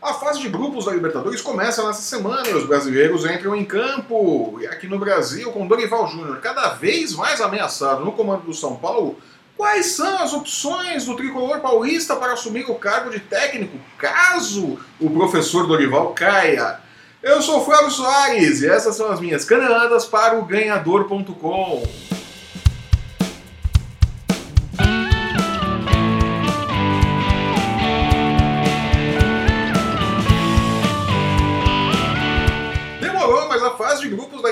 A fase de grupos da Libertadores começa nessa semana e os brasileiros entram em campo. E aqui no Brasil, com Dorival Júnior cada vez mais ameaçado no comando do São Paulo, quais são as opções do tricolor paulista para assumir o cargo de técnico caso o professor Dorival caia? Eu sou o Flávio Soares e essas são as minhas caneladas para o ganhador.com.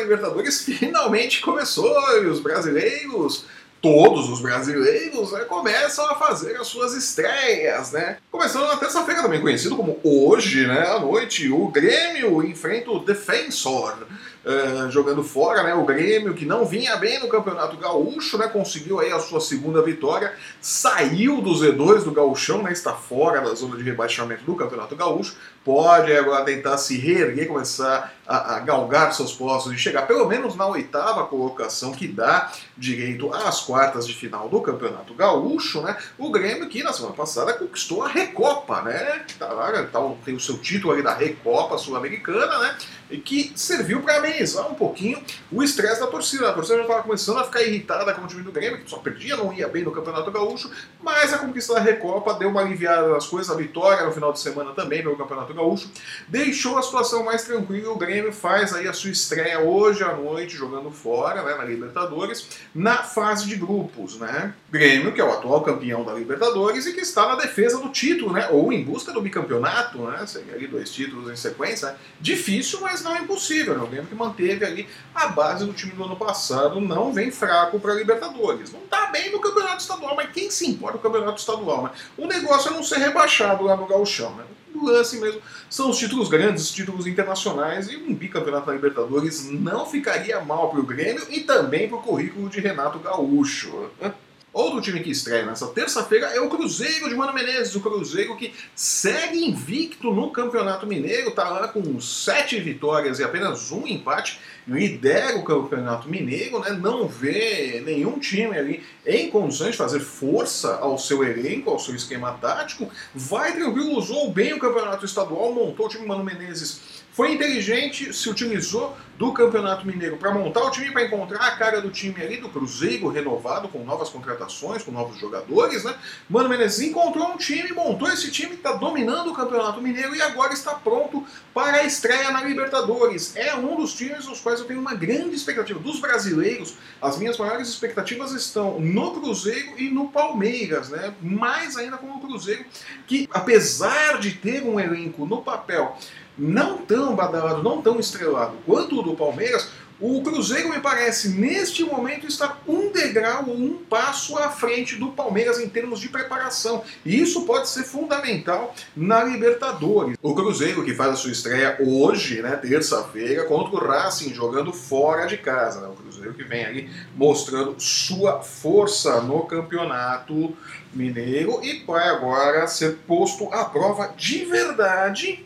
Libertadores finalmente começou e os brasileiros todos os brasileiros né, começam a fazer as suas estreias, né? Começando na terça-feira, também conhecido como hoje, né, à noite, o Grêmio enfrenta o Defensor. Uh, jogando fora, né? O Grêmio, que não vinha bem no Campeonato Gaúcho, né? Conseguiu aí a sua segunda vitória, saiu do Z2 do Gaúchão, né? Está fora da zona de rebaixamento do Campeonato Gaúcho, pode agora tentar se reerguer, começar a, a galgar seus postos e chegar pelo menos na oitava colocação, que dá direito às quartas de final do Campeonato Gaúcho, né? O Grêmio que na semana passada conquistou a Recopa, né? Tá, tá, tem o seu título ali da Recopa Sul-Americana, né? Que serviu para amenizar um pouquinho o estresse da torcida. A torcida já estava começando a ficar irritada com o time do Grêmio, que só perdia, não ia bem no Campeonato Gaúcho, mas a conquista da Recopa deu uma aliviada nas coisas, a vitória no final de semana também pelo Campeonato Gaúcho, deixou a situação mais tranquila. O Grêmio faz aí a sua estreia hoje à noite, jogando fora, né, na Libertadores, na fase de grupos, né? Grêmio, que é o atual campeão da Libertadores e que está na defesa do título, né? Ou em busca do bicampeonato, né? Seria ali dois títulos em sequência. Né? Difícil, mas não é impossível. Né? O Grêmio que manteve ali a base do time do ano passado não vem fraco para Libertadores. Não está bem no campeonato estadual, mas quem se importa com o campeonato estadual? Né? O negócio é não ser rebaixado lá no Gauchão, né? O lance mesmo são os títulos grandes, os títulos internacionais, e um bicampeonato da Libertadores não ficaria mal para o Grêmio e também para o currículo de Renato Gaúcho. Outro time que estreia nessa terça-feira é o Cruzeiro de Mano Menezes, o Cruzeiro que segue invicto no Campeonato Mineiro, está lá com sete vitórias e apenas um empate, lidera o Campeonato Mineiro, né? não vê nenhum time ali em condições de fazer força ao seu elenco, ao seu esquema tático, vai tranquilo, usou bem o Campeonato Estadual, montou o time Mano Menezes foi inteligente, se utilizou do Campeonato Mineiro para montar o time, para encontrar a cara do time ali, do Cruzeiro renovado, com novas contratações, com novos jogadores, né? Mano Menezes encontrou um time, montou esse time, está dominando o Campeonato Mineiro e agora está pronto para a estreia na Libertadores. É um dos times nos quais eu tenho uma grande expectativa. Dos brasileiros, as minhas maiores expectativas estão no Cruzeiro e no Palmeiras, né? Mais ainda com o Cruzeiro, que apesar de ter um elenco no papel não tão badalado, não tão estrelado quanto o do Palmeiras, o Cruzeiro me parece neste momento estar um degrau ou um passo à frente do Palmeiras em termos de preparação. E isso pode ser fundamental na Libertadores. O Cruzeiro que faz a sua estreia hoje, né, terça-feira, contra o Racing jogando fora de casa. Né? O Cruzeiro que vem ali mostrando sua força no campeonato mineiro e vai agora ser posto à prova de verdade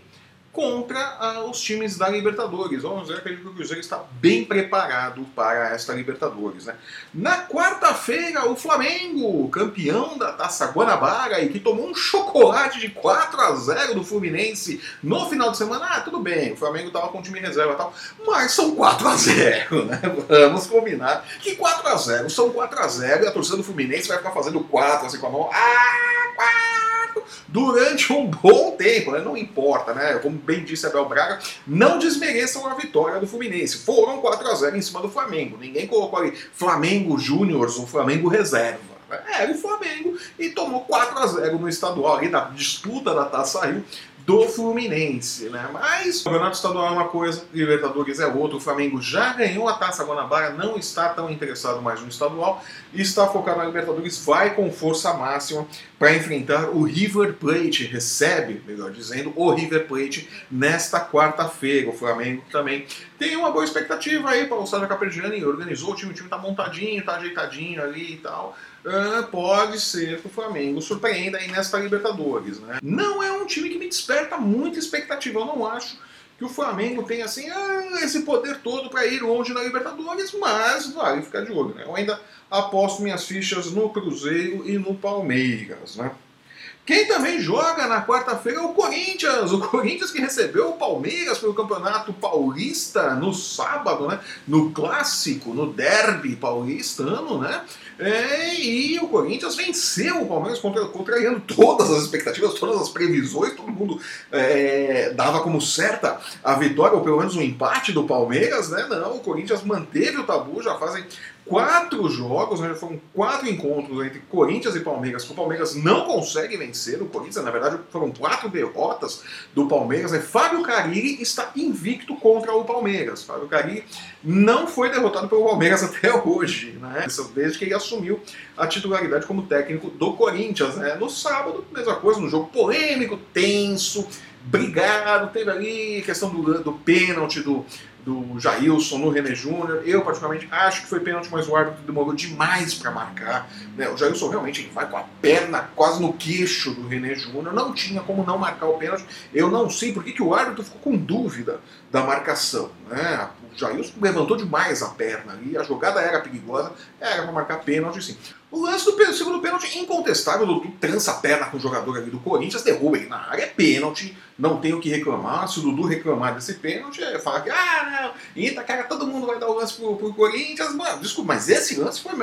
contra ah, os times da Libertadores. Vamos ver, que o Cruzeiro está bem preparado para esta Libertadores. Né? Na quarta-feira, o Flamengo, campeão da Taça Guanabara e que tomou um chocolate de 4 a 0 do Fluminense no final de semana. Ah, tudo bem, o Flamengo estava com o time reserva e tal, mas são 4 a 0 né? Vamos combinar que 4 a 0 são 4 a 0 e a torcida do Fluminense vai ficar fazendo 4 assim com a mão. Ah, 4! durante um bom tempo, né? não importa, né? Como bem disse Abel Braga, não desmereçam a vitória do Fluminense. Foram 4 a 0 em cima do Flamengo. Ninguém colocou ali Flamengo Júnior ou Flamengo Reserva. Era o Flamengo e tomou 4 a 0 no estadual ali na disputa da Taça Rio do Fluminense, né? Mas o Campeonato Estadual é uma coisa, Libertadores é outra. O Flamengo já ganhou a Taça Guanabara, não está tão interessado mais no estadual, está focado na Libertadores, vai com força máxima para enfrentar o River Plate, recebe, melhor dizendo, o River Plate nesta quarta-feira. O Flamengo também tem uma boa expectativa aí para o Sérgio Caprigiani, organizou o time, o time está montadinho, está ajeitadinho ali e tal. Uh, pode ser que o Flamengo surpreenda aí nesta Libertadores. Né? Não é um time que me desperta muita expectativa. Eu não acho que o Flamengo tenha assim, ah, esse poder todo para ir longe na Libertadores, mas vale ficar de olho. Né? Eu ainda aposto minhas fichas no Cruzeiro e no Palmeiras. Né? Quem também joga na quarta-feira é o Corinthians. O Corinthians que recebeu o Palmeiras pelo Campeonato Paulista no sábado, né? No clássico, no derby paulistano, né? É, e o Corinthians venceu o Palmeiras, contra, contrariando todas as expectativas, todas as previsões, todo mundo é, dava como certa a vitória, ou pelo menos o um empate do Palmeiras, né? Não, o Corinthians manteve o tabu, já fazem quatro jogos, né, foram quatro encontros entre Corinthians e Palmeiras que o Palmeiras não consegue vencer. O Corinthians, na verdade, foram quatro derrotas do Palmeiras. Né? Fábio Carilli está invicto contra o Palmeiras. Fábio Carilli não foi derrotado pelo Palmeiras até hoje, né? desde que ele assumiu a titularidade como técnico do Corinthians. Né? No sábado, mesma coisa, no jogo polêmico, tenso, brigado, teve ali questão do, do pênalti do do Jailson no René Júnior. Eu, particularmente, acho que foi pênalti, mas o árbitro demorou demais para marcar. Né? O Jailson realmente vai com a perna quase no queixo do René Júnior. Não tinha como não marcar o pênalti. Eu não sei por que, que o árbitro ficou com dúvida da marcação. Né? O Jailson levantou demais a perna ali, a jogada era perigosa, era para marcar pênalti sim. O lance do segundo pênalti incontestável, o Dudu trança a perna com o jogador ali do Corinthians, derruba ele na área, é pênalti, não tem o que reclamar. Se o Dudu reclamar desse pênalti, é falar que, ah, não, eita, cara, todo mundo vai dar o lance pro, pro Corinthians. Mano, desculpa, mas esse lance foi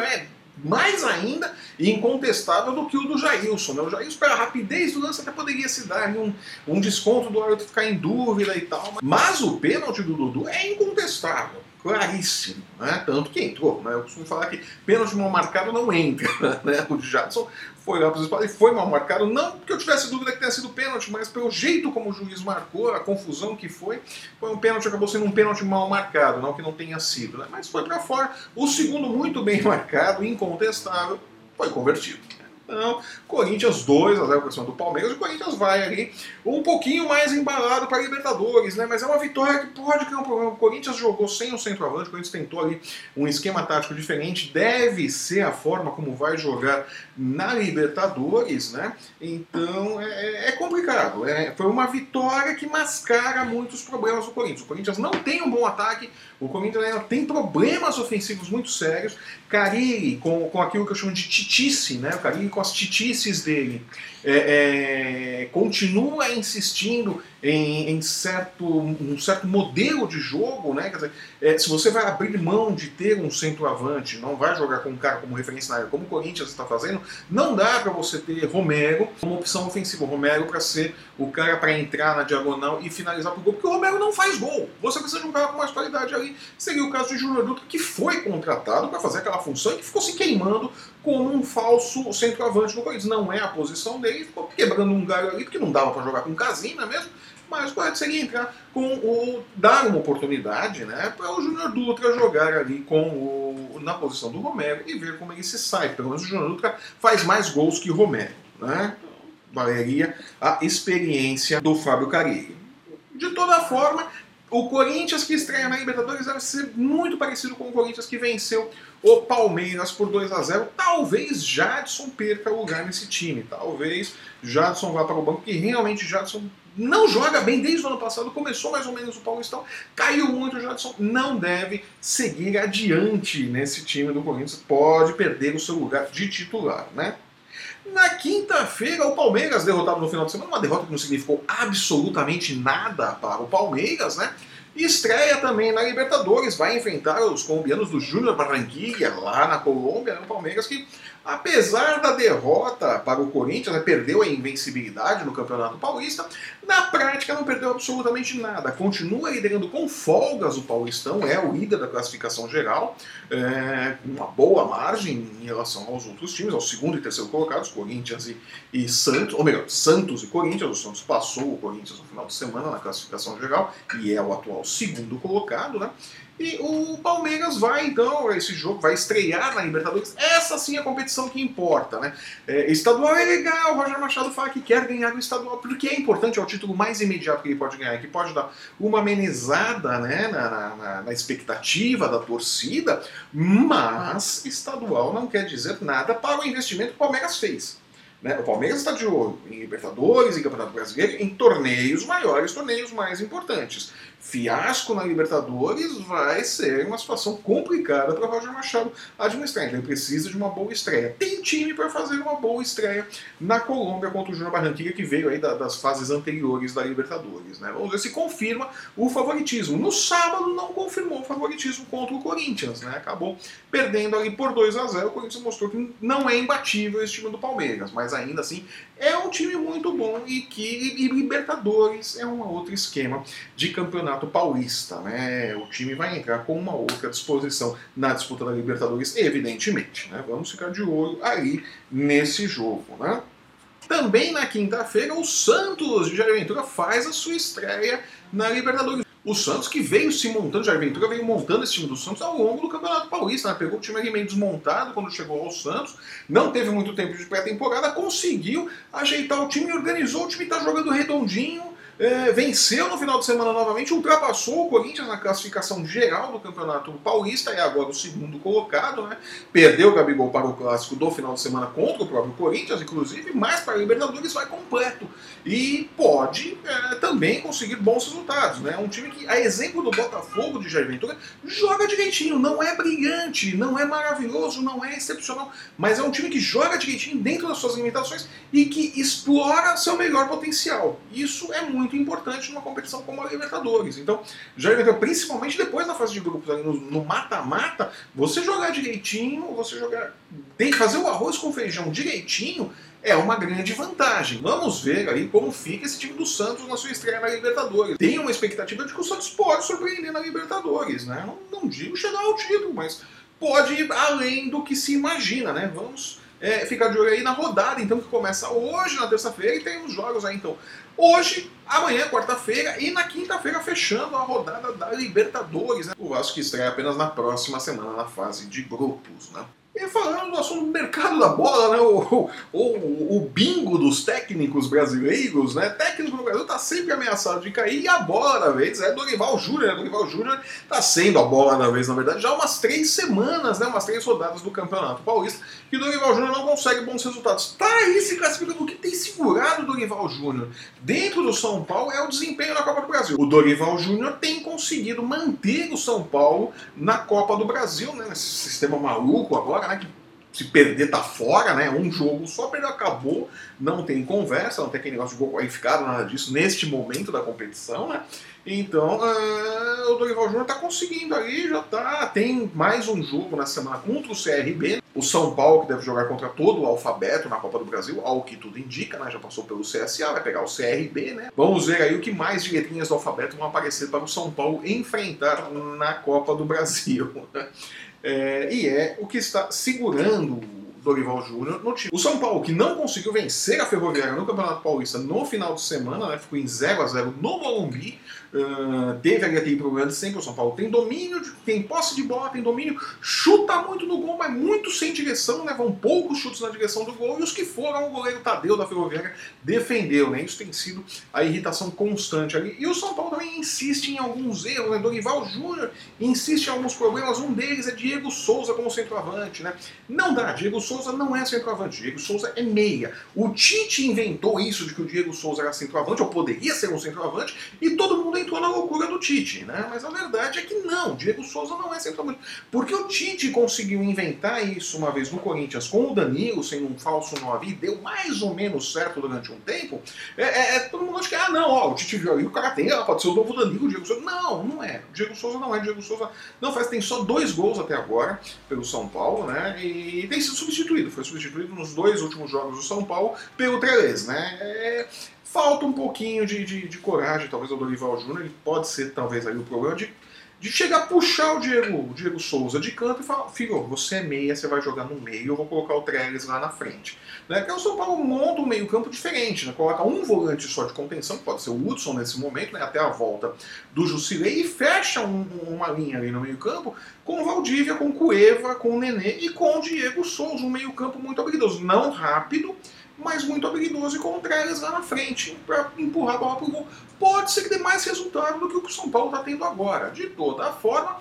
mais ainda incontestável do que o do Jailson. Né? O Jailson, pela rapidez do lance, até poderia se dar um, um desconto do árbitro ficar em dúvida e tal. Mas o pênalti do Dudu é incontestável claríssimo, né? Tanto que entrou, né? Eu costumo falar que pênalti mal marcado não entra, né? O Jadson foi lá para os espaços e foi mal marcado, não porque eu tivesse dúvida que tenha sido pênalti, mas pelo jeito como o juiz marcou, a confusão que foi, foi um pênalti, acabou sendo um pênalti mal marcado, não que não tenha sido, né? Mas foi para fora. O segundo muito bem marcado, incontestável, foi convertido. Não, Corinthians 2 a 0 para cima do Palmeiras. O Corinthians vai ali um pouquinho mais embalado para Libertadores, né? Mas é uma vitória que pode criar um problema. O Corinthians jogou sem o centroavante, o Corinthians tentou ali um esquema tático diferente. Deve ser a forma como vai jogar na Libertadores, né? Então é, é complicado. É, foi uma vitória que mascara muitos problemas do Corinthians. O Corinthians não tem um bom ataque, o Corinthians ainda tem problemas ofensivos muito sérios. Carilli, com, com aquilo que eu chamo de titice, né? O Carilli com as titices dele, é, é, continua insistindo em, em, certo, um certo modelo de jogo, né? Dizer, é, se você vai abrir mão de ter um centroavante, não vai jogar com um cara como referência na área, como o Corinthians está fazendo, não dá para você ter Romero como opção ofensiva. Romero para ser o cara para entrar na diagonal e finalizar pro gol, porque o Romero não faz gol. Você precisa de um cara com mais qualidade ali. Seria o caso de Júnior Dutra, que foi contratado para fazer aquela função e que ficou se queimando como um falso centroavante no Corinthians. Não é a posição dele, ficou quebrando um galho ali, porque não dava para jogar com Casina mesmo mas o correto seria entrar com o. dar uma oportunidade né, para o Júnior Dutra jogar ali com o, na posição do Romero e ver como ele se sai. Pelo menos o Júnior Dutra faz mais gols que o Romero. Né? Valeria a experiência do Fábio Carilli. De toda forma, o Corinthians que estreia na Libertadores deve ser muito parecido com o Corinthians que venceu o Palmeiras por 2 a 0 Talvez Jadson perca o lugar nesse time. Talvez Jadson vá para o banco, que realmente Jadson não joga bem desde o ano passado, começou mais ou menos o Paulistão, caiu muito o Jadson, não deve seguir adiante nesse time do Corinthians, pode perder o seu lugar de titular, né? Na quinta-feira, o Palmeiras derrotado no final de semana, uma derrota que não significou absolutamente nada para o Palmeiras, né? Estreia também na Libertadores, vai enfrentar os colombianos do Júnior Barranquilla, lá na Colômbia, né? o Palmeiras que apesar da derrota para o Corinthians, né, perdeu a invencibilidade no Campeonato Paulista, na prática não perdeu absolutamente nada. Continua liderando com folgas o Paulistão, é o líder da classificação geral, é, uma boa margem em relação aos outros times, aos segundo e terceiro colocados, Corinthians e, e Santos, ou melhor, Santos e Corinthians. O Santos passou o Corinthians no final de semana na classificação geral e é o atual segundo colocado, né? E o Palmeiras vai, então, esse jogo vai estrear na Libertadores. Essa sim é a competição que importa, né? É, estadual é legal, o Roger Machado fala que quer ganhar o estadual, porque é importante, é o título mais imediato que ele pode ganhar, que pode dar uma amenizada né, na, na, na expectativa da torcida, mas estadual não quer dizer nada para o investimento que o Palmeiras fez. Né? O Palmeiras está de olho em Libertadores, em Campeonato Brasileiro, em torneios maiores, torneios mais importantes. Fiasco na Libertadores vai ser uma situação complicada para Roger Machado administrar. Então ele precisa de uma boa estreia. Tem time para fazer uma boa estreia na Colômbia contra o Júnior Barranquilla, que veio aí das fases anteriores da Libertadores. Né? Vamos ver se confirma o favoritismo. No sábado não confirmou o favoritismo contra o Corinthians. Né? Acabou perdendo ali por 2 a 0 O Corinthians mostrou que não é imbatível esse time do Palmeiras, mas ainda assim é um time muito bom e que e Libertadores é um outro esquema de campeonato paulista. Né? O time vai entrar com uma outra disposição na disputa da Libertadores, evidentemente. Né? Vamos ficar de olho aí nesse jogo. Né? Também na quinta-feira, o Santos de Jair Ventura faz a sua estreia na Libertadores. O Santos que veio se montando, Jair Ventura veio montando esse time do Santos ao longo do Campeonato Paulista, né? pegou o time ali meio desmontado quando chegou ao Santos, não teve muito tempo de pré-temporada, conseguiu ajeitar o time, organizou, o time está jogando redondinho, é, venceu no final de semana novamente, ultrapassou o Corinthians na classificação geral do Campeonato Paulista, é agora o segundo colocado, né? Perdeu o Gabigol para o clássico do final de semana contra o próprio Corinthians, inclusive, mas para a Libertadores vai completo. E pode é, também conseguir bons resultados, né? Um time que, a exemplo do Botafogo de Jair Ventura, joga direitinho, não é brilhante, não é maravilhoso, não é excepcional, mas é um time que joga direitinho dentro das suas limitações e que explora seu melhor potencial. Isso é muito muito importante numa competição como a Libertadores. Então, já principalmente depois na fase de grupos, no mata-mata, você jogar direitinho, você jogar. Tem fazer o arroz com feijão direitinho é uma grande vantagem. Vamos ver aí como fica esse time do Santos na sua estreia na Libertadores. Tem uma expectativa de que o Santos pode surpreender na Libertadores, né? Não, não digo chegar ao título, mas pode ir além do que se imagina, né? Vamos é, ficar de olho aí na rodada, então, que começa hoje, na terça-feira, e tem os jogos aí, então. Hoje, amanhã, quarta-feira, e na quinta-feira, fechando a rodada da Libertadores. Né? O Vasco que estreia apenas na próxima semana, na fase de grupos, né? E falando do assunto do mercado da bola, né? O, o, o bingo dos técnicos brasileiros, né? Técnico no Brasil está sempre ameaçado de cair e a bola da vez é Dorival Júnior. Né? Dorival Júnior está sendo a bola da vez, na verdade, já umas três semanas, né? Umas três rodadas do Campeonato Paulista, o Dorival Júnior não consegue bons resultados. Está aí se classificando. O que tem segurado o Dorival Júnior dentro do São Paulo é o desempenho na Copa do Brasil. O Dorival Júnior tem conseguido manter o São Paulo na Copa do Brasil, né? Nesse sistema maluco agora né? Que se perder tá fora, né? Um jogo só perdeu, acabou, não tem conversa, não tem aquele negócio de gol qualificado, nada disso, neste momento da competição, né? Então, uh, o Dorival Júnior tá conseguindo aí, já tá. Tem mais um jogo na semana contra o CRB. O São Paulo, que deve jogar contra todo o alfabeto na Copa do Brasil, ao que tudo indica, né? Já passou pelo CSA, vai pegar o CRB, né? Vamos ver aí o que mais de letrinhas do alfabeto vão aparecer para o São Paulo enfrentar na Copa do Brasil. É, e é o que está segurando Dorival Júnior no time. O São Paulo, que não conseguiu vencer a Ferroviária no Campeonato Paulista no final de semana, né, ficou em 0 a 0 no Morumbi, Uh, teve ali aquele problema de sempre. O São Paulo tem domínio, tem posse de bola, tem domínio, chuta muito no gol, mas muito sem direção, né? Vão poucos chutes na direção do gol. E os que foram, o goleiro Tadeu da Ferroviária defendeu, né? Isso tem sido a irritação constante ali. E o São Paulo também insiste em alguns erros, né? Dorival Júnior insiste em alguns problemas. Um deles é Diego Souza como centroavante, né? Não dá, Diego Souza não é centroavante, Diego Souza é meia. O Tite inventou isso de que o Diego Souza era centroavante, ou poderia ser um centroavante, e todo mundo entrou na loucura do Tite, né? Mas a verdade é que não, Diego Souza não é centroavante. Porque o Tite conseguiu inventar isso uma vez no Corinthians com o Danilo sendo um falso 9 e deu mais ou menos certo durante um tempo. É, é, é todo mundo acha que, ah, não, ó, o Tite viu ali, o cara tem, ela pode ser o novo Danilo, o Diego Souza. Não, não é. O Diego Souza não é. O Diego Souza não faz, tem só dois gols até agora pelo São Paulo, né? E tem sido substituído. Foi substituído nos dois últimos jogos do São Paulo pelo Trelez, né? É, falta um pouquinho de, de, de coragem, talvez, ao Dorival Júnior. Ele pode ser, talvez, aí o problema de, de chegar a puxar o Diego, o Diego Souza de canto e falar: Filho, você é meia, você vai jogar no meio, eu vou colocar o Trellis lá na frente. Né? Porque o São Paulo monta um meio-campo diferente, né? coloca um volante só de contenção, que pode ser o Hudson nesse momento, né? até a volta do Jusilei, e fecha um, uma linha ali no meio-campo com o Valdívia, com o Cueva, com o Nenê e com o Diego Souza, um meio-campo muito habilidoso, não rápido mas muito habilidoso e com entregas lá na frente para empurrar a bola para o gol. Pode ser que dê mais resultado do que o que o São Paulo está tendo agora. De toda forma,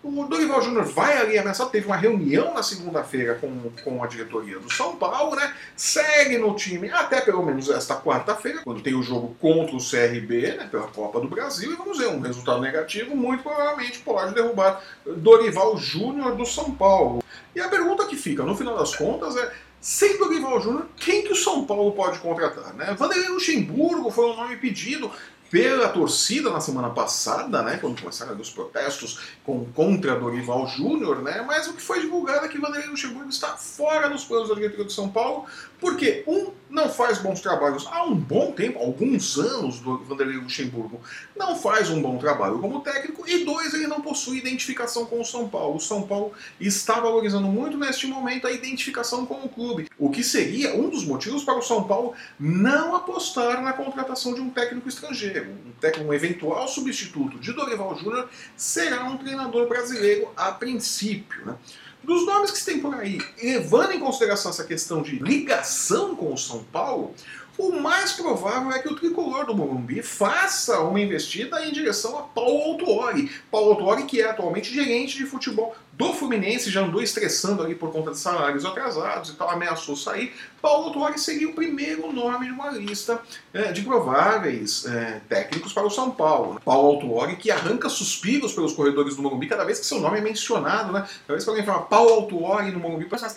O Dorival Júnior vai ali ameaçar, teve uma reunião na segunda-feira com, com a diretoria do São Paulo, né? Segue no time até pelo menos esta quarta-feira, quando tem o jogo contra o CRB, né? Pela Copa do Brasil, e vamos ver, um resultado negativo muito provavelmente pode derrubar Dorival Júnior do São Paulo. E a pergunta que fica, no final das contas, é sem Dorival Júnior, quem que o São Paulo pode contratar? Né? Vanderlei Luxemburgo foi um nome pedido, pela torcida na semana passada, né, quando começaram os protestos com, contra Dorival Júnior, né, mas o que foi divulgado é que Vanderlei Luxemburgo está fora dos planos da diretoria de São Paulo, porque, um, não faz bons trabalhos há um bom tempo, alguns anos, do Vanderlei Luxemburgo não faz um bom trabalho como técnico, e dois, ele não possui identificação com o São Paulo. O São Paulo está valorizando muito neste momento a identificação com o clube, o que seria um dos motivos para o São Paulo não apostar na contratação de um técnico estrangeiro um, um eventual substituto de Dorival Júnior será um treinador brasileiro a princípio. Né? Dos nomes que se tem por aí, levando em consideração essa questão de ligação com o São Paulo, o mais provável é que o tricolor do Morumbi faça uma investida em direção a Paulo Autuori. Paulo Autuori, que é atualmente gerente de futebol do Fluminense, já andou estressando ali por conta de salários atrasados e tal, ameaçou sair. Paulo Autuori seria o primeiro nome de uma lista é, de prováveis é, técnicos para o São Paulo. Paulo Autuori, que arranca suspiros pelos corredores do Morumbi cada vez que seu nome é mencionado, né? Cada vez que alguém fala Paulo Autuori no Morumbi, pessoas...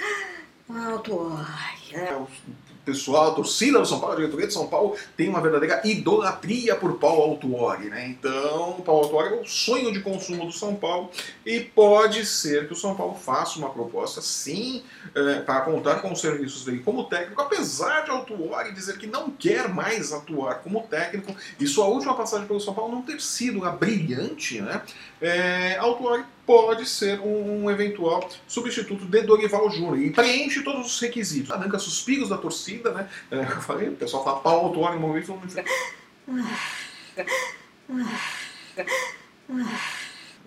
Ah, Autuori... É, pessoal, a torcida do São Paulo, a diretoria de São Paulo tem uma verdadeira idolatria por Paulo Autuori, né? Então, Paulo Autuori é o sonho de consumo do São Paulo e pode ser que o São Paulo faça uma proposta, sim, é, para contar com os serviços dele como técnico, apesar de Autuori dizer que não quer mais atuar como técnico e sua última passagem pelo São Paulo não ter sido a brilhante, né? É, Autuori pode ser um, um, eventual substituto de Dorival Júnior e preenche todos os requisitos. Arranca suspiros da torcida, né? É, eu falei, o pessoal fala pau autuário no momento,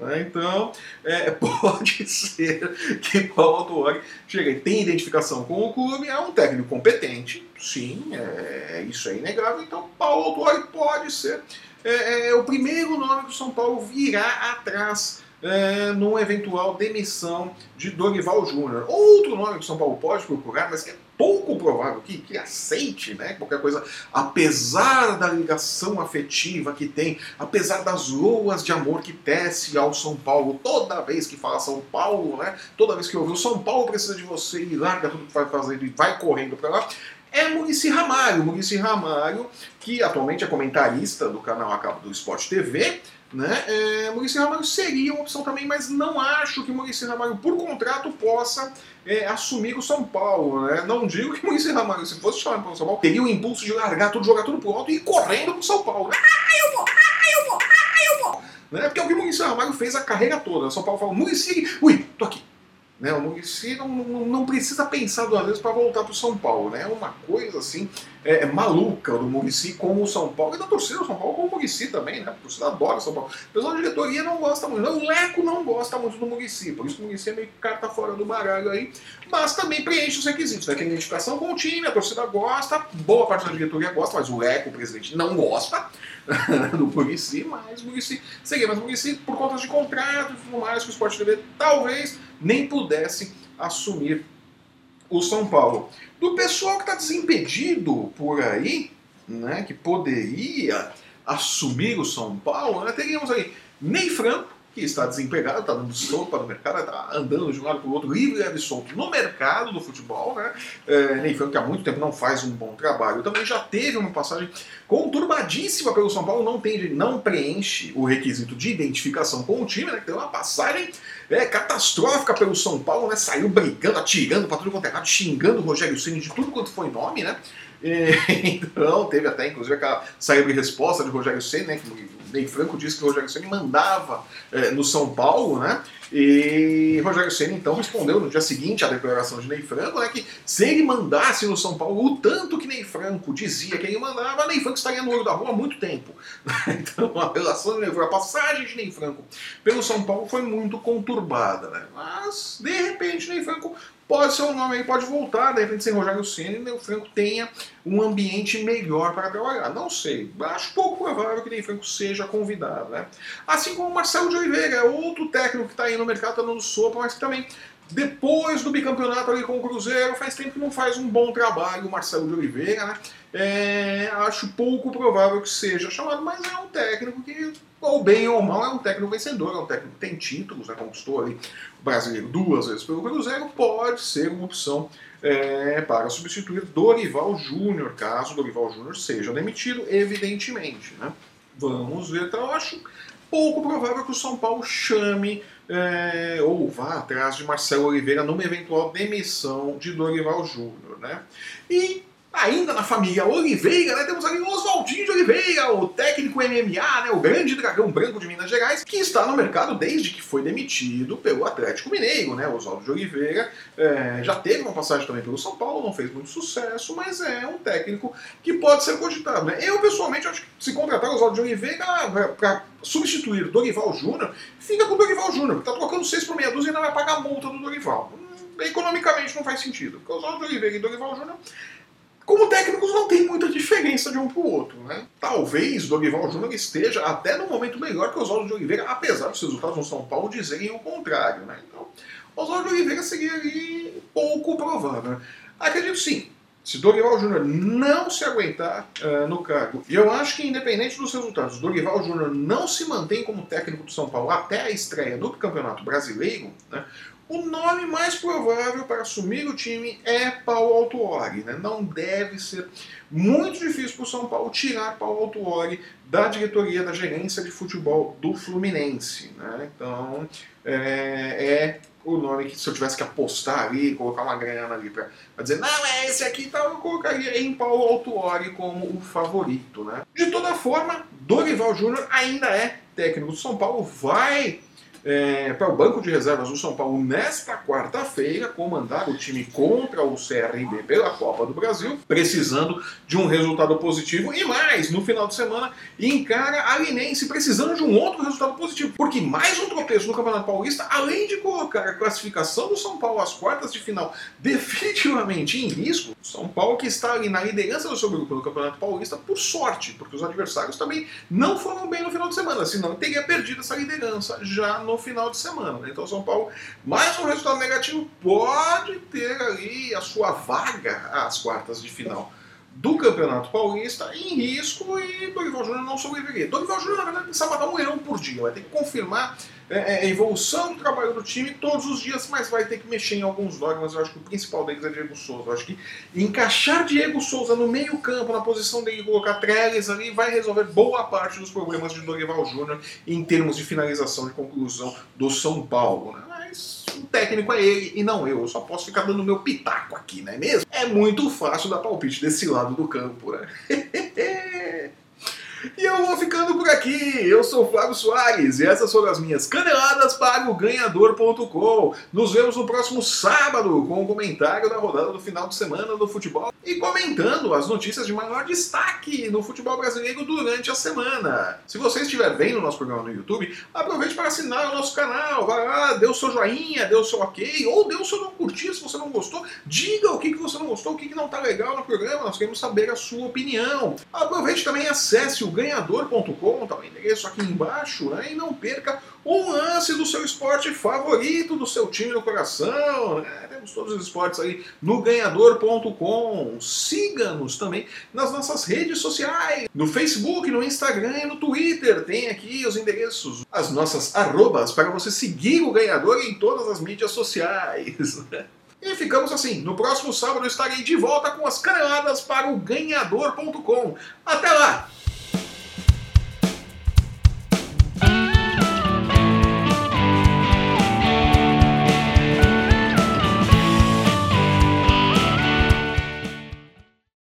é, então, é, pode ser que Paulo Autuori chegue, tem identificação com o clube, é um técnico competente, sim, é, isso é inegável, então Paulo Autuori pode ser é, é, o primeiro nome que o São Paulo virá atrás é, numa eventual demissão de Dorival Júnior. Outro nome que São Paulo pode procurar, mas que é pouco provável que, que aceite né, qualquer coisa, apesar da ligação afetiva que tem, apesar das loas de amor que tece ao São Paulo, toda vez que fala São Paulo, né, toda vez que ouve o São Paulo precisa de você e larga tudo que vai fazendo e vai correndo para lá, é Murici Ramalho. Murici Ramalho, que atualmente é comentarista do canal Acabo do Esporte TV, né? É, Ramalho seria uma opção também, mas não acho que Maurício Ramalho, por contrato, possa é, assumir o São Paulo. Né? Não digo que Maurício Ramalho, se fosse chamado para o São Paulo, teria o impulso de largar tudo, jogar tudo pro alto e ir correndo para o São Paulo. Ah, eu vou! Ah, eu vou! Ah, eu vou! Né? Porque é o que Maurício Ramalho fez a carreira toda. O São Paulo falou, Maurício, ui, tô aqui. Né? O Murici não, não, não, precisa pensar duas vezes para voltar para o São Paulo. Né? É uma coisa assim é, é maluca do Murici com o São Paulo e da torcida do São Paulo com o Murici também. Né? A torcida adora o São Paulo. O pessoal da diretoria não gosta muito. O Leco não gosta muito do Murici. Por isso que o Murici é meio carta fora do baralho aí. Mas também preenche os requisitos. Né? Tem identificação com o time, a torcida gosta, boa parte da diretoria gosta, mas o Leco, o presidente, não gosta do Murici. Mas o Murici seria. Mas o Murici, por conta de contrato e tudo mais, que o Sport TV talvez nem pudesse assumir o São Paulo. Do pessoal que está desimpedido por aí, né, que poderia assumir o São Paulo, né, teríamos aí Ney Franco, que está desempregado, está dando sopa no mercado, está andando de um lado para o outro, livre e solto no mercado do futebol, né? É, Ney Franco, que há muito tempo não faz um bom trabalho, também já teve uma passagem conturbadíssima pelo São Paulo, não, tem, não preenche o requisito de identificação com o time, né? Tem uma passagem é, catastrófica pelo São Paulo, né? Saiu brigando, atirando para tudo quanto é xingando o Rogério Ceni de tudo quanto foi nome, né? então, teve até, inclusive, aquela saída de resposta de Rogério Ceni, né? Que o Ney Franco disse que o Rogério Ceni mandava é, no São Paulo, né? E Rogério Senna então respondeu no dia seguinte à declaração de Ney Franco, né, que se ele mandasse no São Paulo o tanto que Ney Franco dizia que ele mandava, Ney Franco estaria no olho da rua há muito tempo. então a relação de Ney Franco, a passagem de Ney Franco pelo São Paulo foi muito conturbada, né? Mas, de repente, Ney Franco pode ser um nome aí, pode voltar, de repente sem Rogério Senna, o Franco tenha um ambiente melhor para trabalhar. Não sei, acho pouco provável que o Franco seja convidado. Né? Assim como o Marcelo de Oliveira, outro técnico que está aí no mercado, está dando sopa, mas que também depois do bicampeonato ali com o Cruzeiro, faz tempo que não faz um bom trabalho o Marcelo de Oliveira, né? É, acho pouco provável que seja chamado, mas é um técnico que, ou bem ou mal, é um técnico vencedor, é um técnico que tem títulos, né? conquistou ali o brasileiro duas vezes pelo Cruzeiro, pode ser uma opção é, para substituir Dorival Júnior, caso Dorival Júnior seja demitido, evidentemente. Né? Vamos ver, então eu acho pouco provável que o São Paulo chame é, ou vá atrás de Marcelo Oliveira numa eventual demissão de Dorival Júnior. Né? E Ainda na família Oliveira, né, temos ali o Oswaldinho de Oliveira, o técnico MMA, né, o grande dragão branco de Minas Gerais, que está no mercado desde que foi demitido pelo Atlético Mineiro. Né, Oswaldo de Oliveira é, já teve uma passagem também pelo São Paulo, não fez muito sucesso, mas é um técnico que pode ser cogitado. Né? Eu, pessoalmente, acho que se contratar o Oswaldo de Oliveira para substituir Dorival Júnior, fica com o Dorival Júnior, porque está trocando 6 por meia dúzia e ainda vai pagar a multa do Dorival. Hum, economicamente não faz sentido, porque o Oswaldo Oliveira e Dorival Júnior como técnicos não tem muita diferença de um para o outro. Né? Talvez Dorival Júnior esteja até no momento melhor que Oswaldo de Oliveira, apesar dos resultados no São Paulo dizerem o contrário. Né? Então, Oswaldo de Oliveira seria ali pouco provável. Acredito sim, se Dorival Júnior não se aguentar uh, no cargo, e eu acho que independente dos resultados, Dorival Júnior não se mantém como técnico do São Paulo até a estreia do Campeonato Brasileiro, né, o nome mais provável para assumir o time é Paulo Autuori. Né? Não deve ser muito difícil para o São Paulo tirar Paulo Autuori da diretoria da gerência de futebol do Fluminense. Né? Então, é, é, o nome que se eu tivesse que apostar ali, colocar uma grana ali para dizer, não, é esse aqui, então eu colocaria em Paulo Autuori como o favorito. Né? De toda forma, Dorival Júnior ainda é técnico do São Paulo, vai é, para o banco de reservas do São Paulo nesta quarta-feira, comandar o time contra o CRB pela Copa do Brasil, precisando de um resultado positivo. E mais, no final de semana, encara a Linense precisando de um outro resultado positivo, porque mais um tropeço no Campeonato Paulista, além de colocar a classificação do São Paulo às quartas de final definitivamente em risco, São Paulo que está ali na liderança do seu grupo no Campeonato Paulista por sorte, porque os adversários também não foram bem no final de semana, senão teria perdido essa liderança já no no final de semana. Né? Então, São Paulo, mais um resultado negativo, pode ter ali a sua vaga às quartas de final do Campeonato Paulista em risco e Dorival Júnior não sobreviveria. Dorival Júnior, na verdade, precisa matar um leão por dia, vai ter que confirmar é, é, a evolução do trabalho do time todos os dias, mas vai ter que mexer em alguns dogmas. Eu acho que o principal deles é Diego Souza. Eu acho que encaixar Diego Souza no meio-campo, na posição dele, colocar Trellis ali, vai resolver boa parte dos problemas de Dorival Júnior em termos de finalização, de conclusão do São Paulo. Né? Mas o técnico é ele e não eu. Eu só posso ficar dando meu pitaco aqui, não é mesmo? É muito fácil dar palpite desse lado do campo, né? E eu vou ficando por aqui. Eu sou Flávio Soares e essas foram as minhas caneladas para o ganhador.com. Nos vemos no próximo sábado com o um comentário da rodada do final de semana do futebol e comentando as notícias de maior destaque no futebol brasileiro durante a semana. Se você estiver vendo o nosso programa no YouTube, aproveite para assinar o nosso canal. Vai lá, dê o seu joinha, dê o seu ok, ou dê o seu não curtir se você não gostou. Diga o que, que você não gostou, o que, que não está legal no programa. Nós queremos saber a sua opinião. Aproveite também e acesse o ganhador.com, tá o endereço aqui embaixo, né? E não perca um lance do seu esporte favorito, do seu time do coração. Né? Temos todos os esportes aí no ganhador.com. Siga-nos também nas nossas redes sociais, no Facebook, no Instagram e no Twitter. Tem aqui os endereços, as nossas arrobas para você seguir o ganhador em todas as mídias sociais. E ficamos assim. No próximo sábado estarei de volta com as caneladas para o ganhador.com. Até lá!